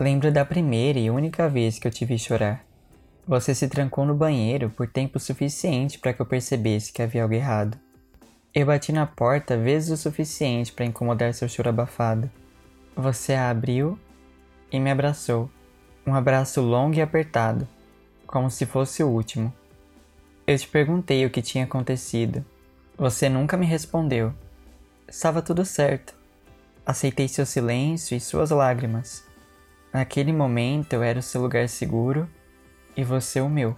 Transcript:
Lembro da primeira e única vez que eu te vi chorar. Você se trancou no banheiro por tempo suficiente para que eu percebesse que havia algo errado. Eu bati na porta vezes o suficiente para incomodar seu choro abafado. Você a abriu e me abraçou. Um abraço longo e apertado, como se fosse o último. Eu te perguntei o que tinha acontecido. Você nunca me respondeu. Estava tudo certo. Aceitei seu silêncio e suas lágrimas. Naquele momento eu era o seu lugar seguro e você o meu.